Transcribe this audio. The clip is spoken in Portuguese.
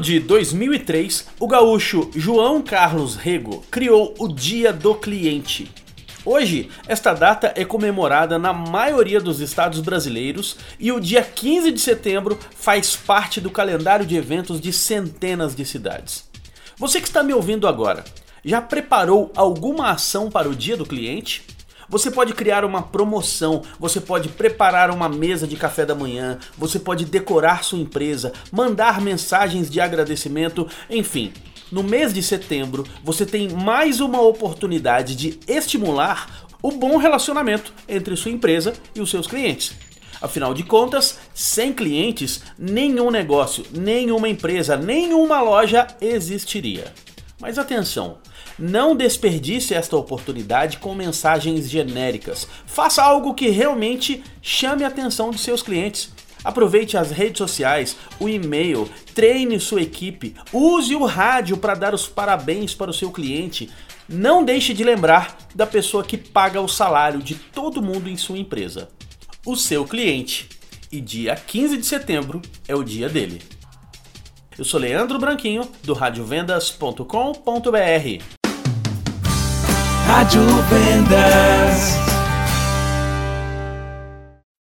de 2003, o gaúcho João Carlos Rego criou o Dia do Cliente. Hoje, esta data é comemorada na maioria dos estados brasileiros e o dia 15 de setembro faz parte do calendário de eventos de centenas de cidades. Você que está me ouvindo agora, já preparou alguma ação para o Dia do Cliente? Você pode criar uma promoção, você pode preparar uma mesa de café da manhã, você pode decorar sua empresa, mandar mensagens de agradecimento, enfim. No mês de setembro, você tem mais uma oportunidade de estimular o bom relacionamento entre sua empresa e os seus clientes. Afinal de contas, sem clientes, nenhum negócio, nenhuma empresa, nenhuma loja existiria. Mas atenção, não desperdice esta oportunidade com mensagens genéricas. Faça algo que realmente chame a atenção de seus clientes. Aproveite as redes sociais, o e-mail, treine sua equipe, use o rádio para dar os parabéns para o seu cliente. Não deixe de lembrar da pessoa que paga o salário de todo mundo em sua empresa. O seu cliente. E dia 15 de setembro é o dia dele. Eu sou Leandro Branquinho, do radiovendas.com.br. Rádio Vendas.